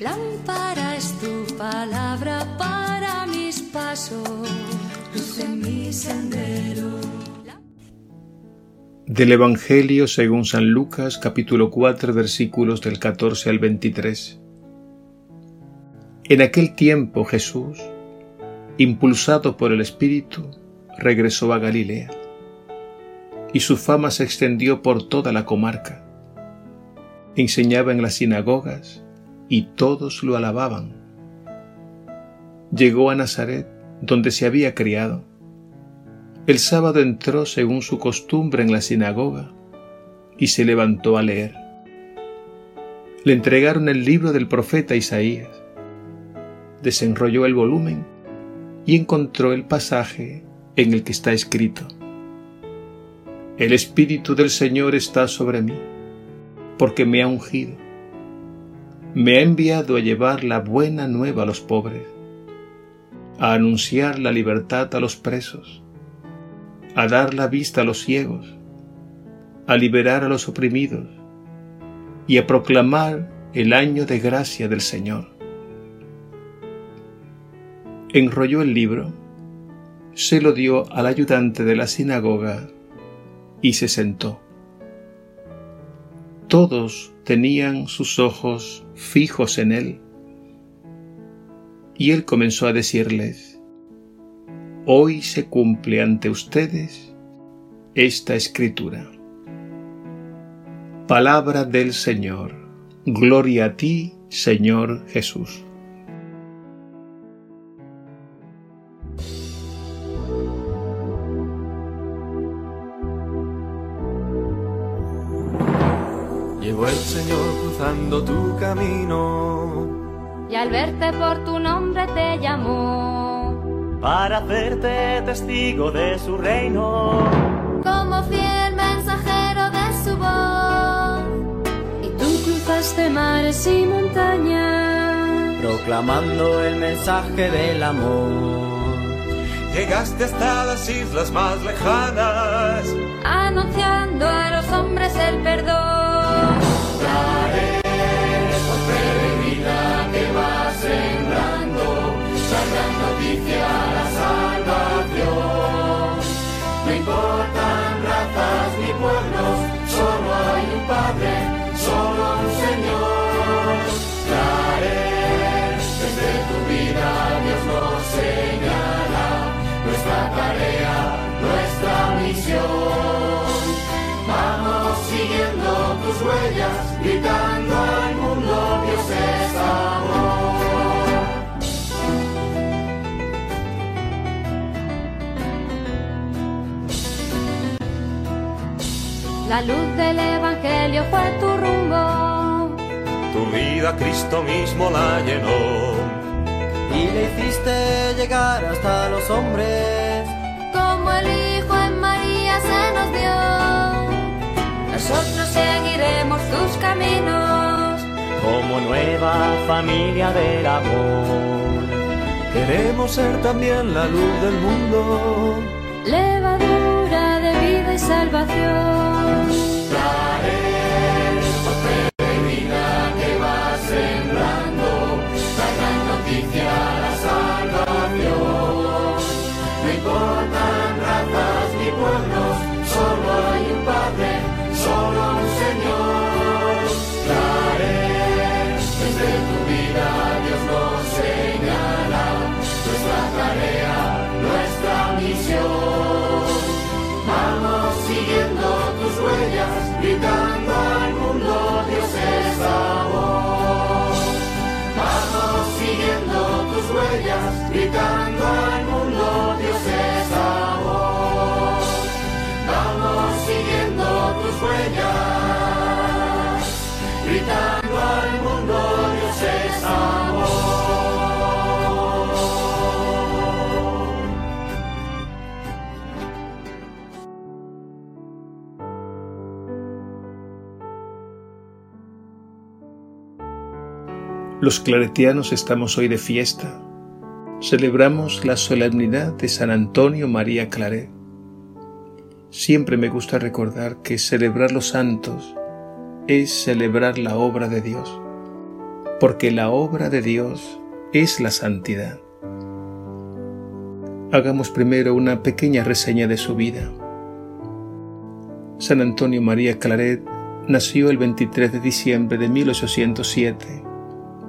Lámpara es tu palabra para mis pasos, luz en mi sendero. Del Evangelio según San Lucas capítulo 4 versículos del 14 al 23. En aquel tiempo Jesús, impulsado por el Espíritu, regresó a Galilea, y su fama se extendió por toda la comarca. Enseñaba en las sinagogas, y todos lo alababan. Llegó a Nazaret, donde se había criado. El sábado entró según su costumbre en la sinagoga y se levantó a leer. Le entregaron el libro del profeta Isaías. Desenrolló el volumen y encontró el pasaje en el que está escrito. El Espíritu del Señor está sobre mí, porque me ha ungido me ha enviado a llevar la buena nueva a los pobres, a anunciar la libertad a los presos, a dar la vista a los ciegos, a liberar a los oprimidos y a proclamar el año de gracia del Señor. Enrolló el libro, se lo dio al ayudante de la sinagoga y se sentó. Todos tenían sus ojos fijos en él. Y él comenzó a decirles, Hoy se cumple ante ustedes esta escritura. Palabra del Señor. Gloria a ti, Señor Jesús. El Señor cruzando tu camino. Y al verte por tu nombre te llamó para hacerte testigo de su reino. Como fiel mensajero de su voz. Y tú cruzaste mares y montañas. Proclamando el mensaje del amor. Llegaste hasta las islas más lejanas, anunciando a los hombres el perdón. Jerusalém. La luz del Evangelio fue tu rumbo. tu vida Cristo mismo la llenó. y le hiciste llegar hasta los hombres. Como el Hijo en María se nos dio. Nosotros seguiremos tus caminos. como nueva familia del amor. Queremos ser también la luz del mundo. levadura de vida y salvación. Because Los claretianos estamos hoy de fiesta. Celebramos la solemnidad de San Antonio María Claret. Siempre me gusta recordar que celebrar los santos es celebrar la obra de Dios, porque la obra de Dios es la santidad. Hagamos primero una pequeña reseña de su vida. San Antonio María Claret nació el 23 de diciembre de 1807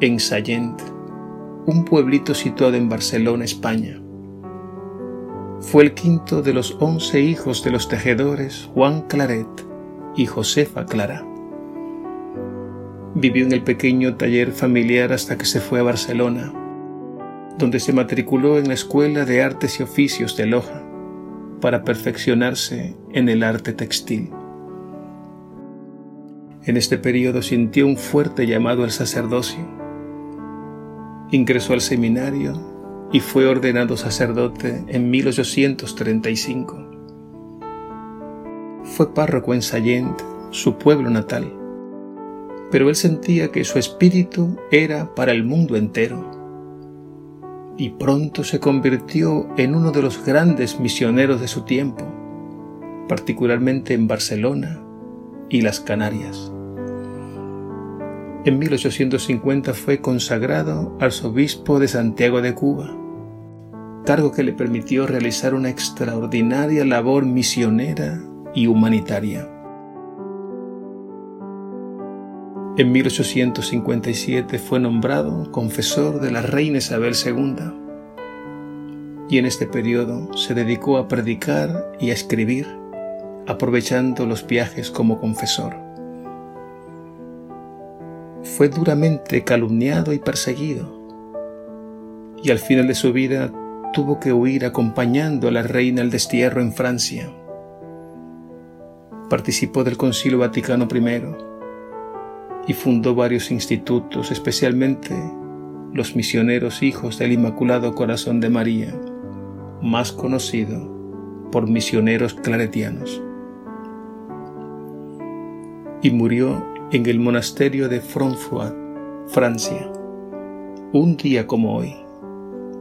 en Sallent, un pueblito situado en Barcelona, España. Fue el quinto de los once hijos de los tejedores Juan Claret y Josefa Clara. Vivió en el pequeño taller familiar hasta que se fue a Barcelona, donde se matriculó en la Escuela de Artes y Oficios de Loja para perfeccionarse en el arte textil. En este periodo sintió un fuerte llamado al sacerdocio. Ingresó al seminario y fue ordenado sacerdote en 1835. Fue párroco en Sallent, su pueblo natal, pero él sentía que su espíritu era para el mundo entero y pronto se convirtió en uno de los grandes misioneros de su tiempo, particularmente en Barcelona y las Canarias. En 1850 fue consagrado arzobispo de Santiago de Cuba, cargo que le permitió realizar una extraordinaria labor misionera y humanitaria. En 1857 fue nombrado confesor de la reina Isabel II y en este periodo se dedicó a predicar y a escribir, aprovechando los viajes como confesor. Fue duramente calumniado y perseguido y al final de su vida tuvo que huir acompañando a la reina al destierro en Francia. Participó del Concilio Vaticano I y fundó varios institutos, especialmente los misioneros hijos del Inmaculado Corazón de María, más conocido por misioneros claretianos. Y murió en el monasterio de Francfort, Francia, un día como hoy,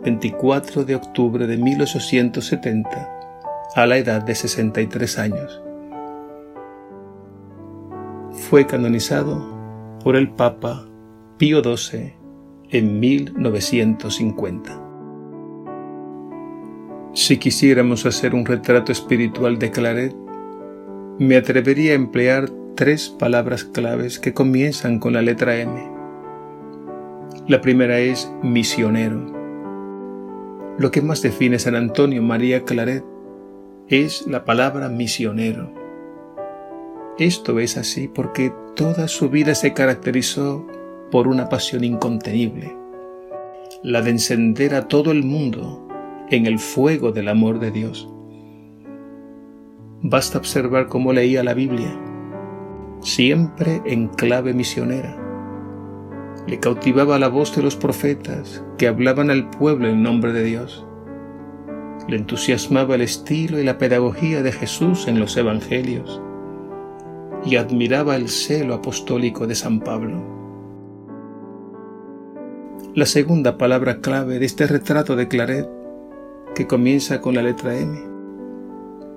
24 de octubre de 1870, a la edad de 63 años. Fue canonizado por el Papa Pío XII en 1950. Si quisiéramos hacer un retrato espiritual de Claret, me atrevería a emplear tres palabras claves que comienzan con la letra M. La primera es misionero. Lo que más define San Antonio María Claret es la palabra misionero. Esto es así porque toda su vida se caracterizó por una pasión incontenible, la de encender a todo el mundo en el fuego del amor de Dios. Basta observar cómo leía la Biblia, siempre en clave misionera. Le cautivaba la voz de los profetas que hablaban al pueblo en nombre de Dios. Le entusiasmaba el estilo y la pedagogía de Jesús en los evangelios y admiraba el celo apostólico de San Pablo. La segunda palabra clave de este retrato de Claret, que comienza con la letra M,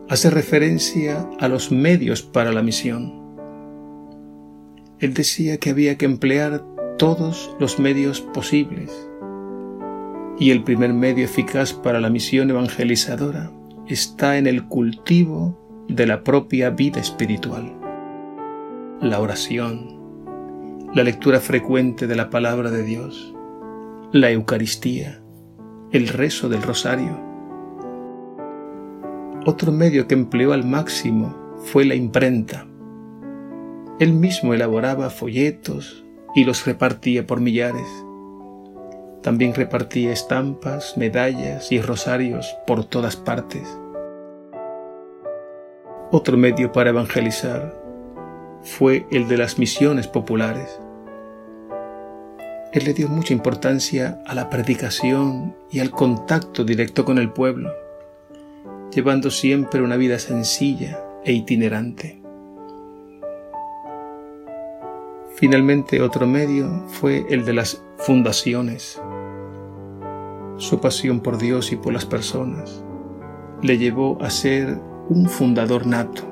hace referencia a los medios para la misión. Él decía que había que emplear todos los medios posibles y el primer medio eficaz para la misión evangelizadora está en el cultivo de la propia vida espiritual la oración, la lectura frecuente de la palabra de Dios, la Eucaristía, el rezo del rosario. Otro medio que empleó al máximo fue la imprenta. Él mismo elaboraba folletos y los repartía por millares. También repartía estampas, medallas y rosarios por todas partes. Otro medio para evangelizar fue el de las misiones populares. Él le dio mucha importancia a la predicación y al contacto directo con el pueblo, llevando siempre una vida sencilla e itinerante. Finalmente otro medio fue el de las fundaciones. Su pasión por Dios y por las personas le llevó a ser un fundador nato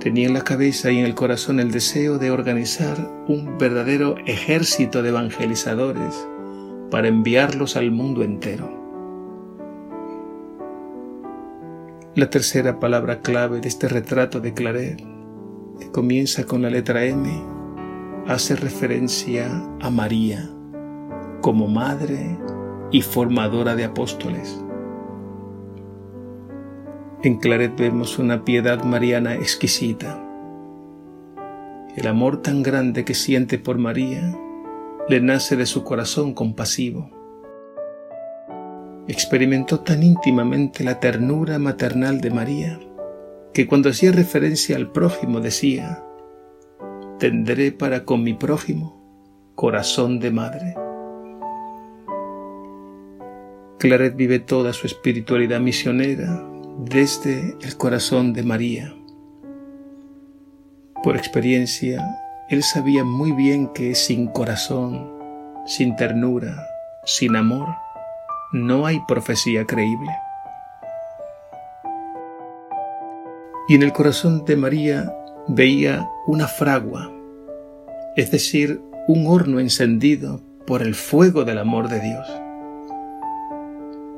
Tenía en la cabeza y en el corazón el deseo de organizar un verdadero ejército de evangelizadores para enviarlos al mundo entero. La tercera palabra clave de este retrato de Claret, que comienza con la letra M, hace referencia a María como madre y formadora de apóstoles. En Claret vemos una piedad mariana exquisita. El amor tan grande que siente por María le nace de su corazón compasivo. Experimentó tan íntimamente la ternura maternal de María que cuando hacía referencia al prójimo decía, tendré para con mi prójimo corazón de madre. Claret vive toda su espiritualidad misionera desde el corazón de María. Por experiencia, él sabía muy bien que sin corazón, sin ternura, sin amor, no hay profecía creíble. Y en el corazón de María veía una fragua, es decir, un horno encendido por el fuego del amor de Dios.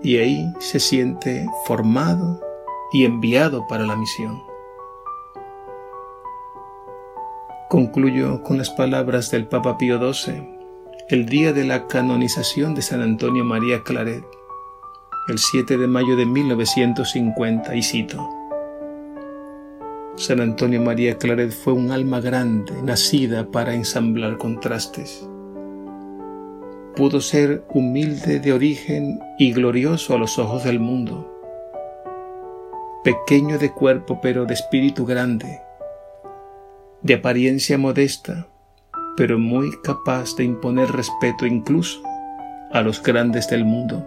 Y ahí se siente formado y enviado para la misión. Concluyo con las palabras del Papa Pío XII, el día de la canonización de San Antonio María Claret, el 7 de mayo de 1950, y cito, San Antonio María Claret fue un alma grande, nacida para ensamblar contrastes. Pudo ser humilde de origen y glorioso a los ojos del mundo pequeño de cuerpo pero de espíritu grande, de apariencia modesta, pero muy capaz de imponer respeto incluso a los grandes del mundo.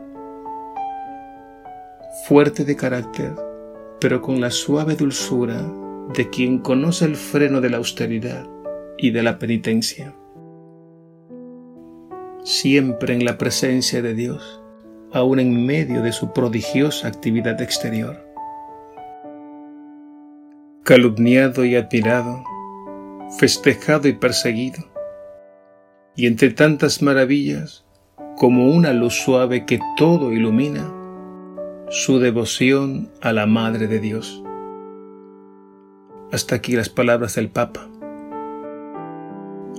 Fuerte de carácter, pero con la suave dulzura de quien conoce el freno de la austeridad y de la penitencia. Siempre en la presencia de Dios, aun en medio de su prodigiosa actividad exterior calumniado y admirado, festejado y perseguido, y entre tantas maravillas, como una luz suave que todo ilumina, su devoción a la Madre de Dios. Hasta aquí las palabras del Papa.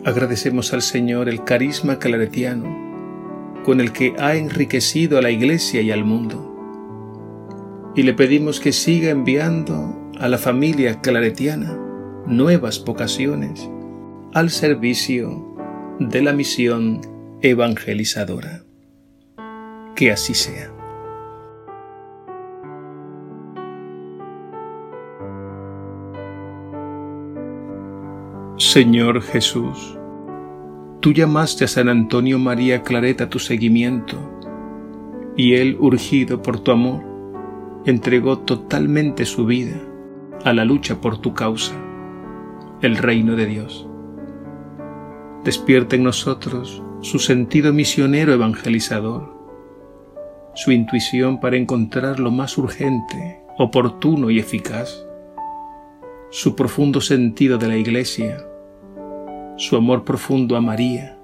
Agradecemos al Señor el carisma claretiano con el que ha enriquecido a la Iglesia y al mundo. Y le pedimos que siga enviando a la familia claretiana nuevas vocaciones al servicio de la misión evangelizadora. Que así sea. Señor Jesús, tú llamaste a San Antonio María Claret a tu seguimiento, y él, urgido por tu amor, entregó totalmente su vida a la lucha por tu causa, el reino de Dios. Despierta en nosotros su sentido misionero evangelizador, su intuición para encontrar lo más urgente, oportuno y eficaz, su profundo sentido de la Iglesia, su amor profundo a María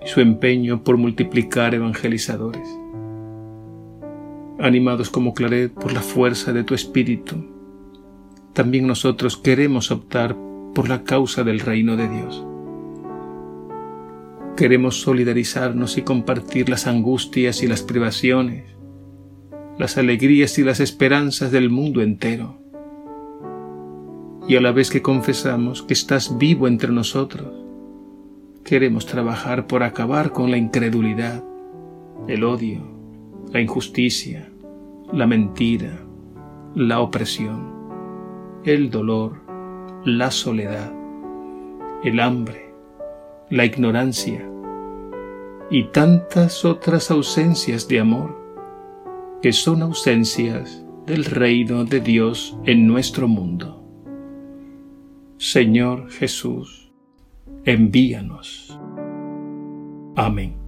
y su empeño por multiplicar evangelizadores. Animados como Claret por la fuerza de tu espíritu, también nosotros queremos optar por la causa del reino de Dios. Queremos solidarizarnos y compartir las angustias y las privaciones, las alegrías y las esperanzas del mundo entero. Y a la vez que confesamos que estás vivo entre nosotros, queremos trabajar por acabar con la incredulidad, el odio, la injusticia, la mentira, la opresión el dolor, la soledad, el hambre, la ignorancia y tantas otras ausencias de amor que son ausencias del reino de Dios en nuestro mundo. Señor Jesús, envíanos. Amén.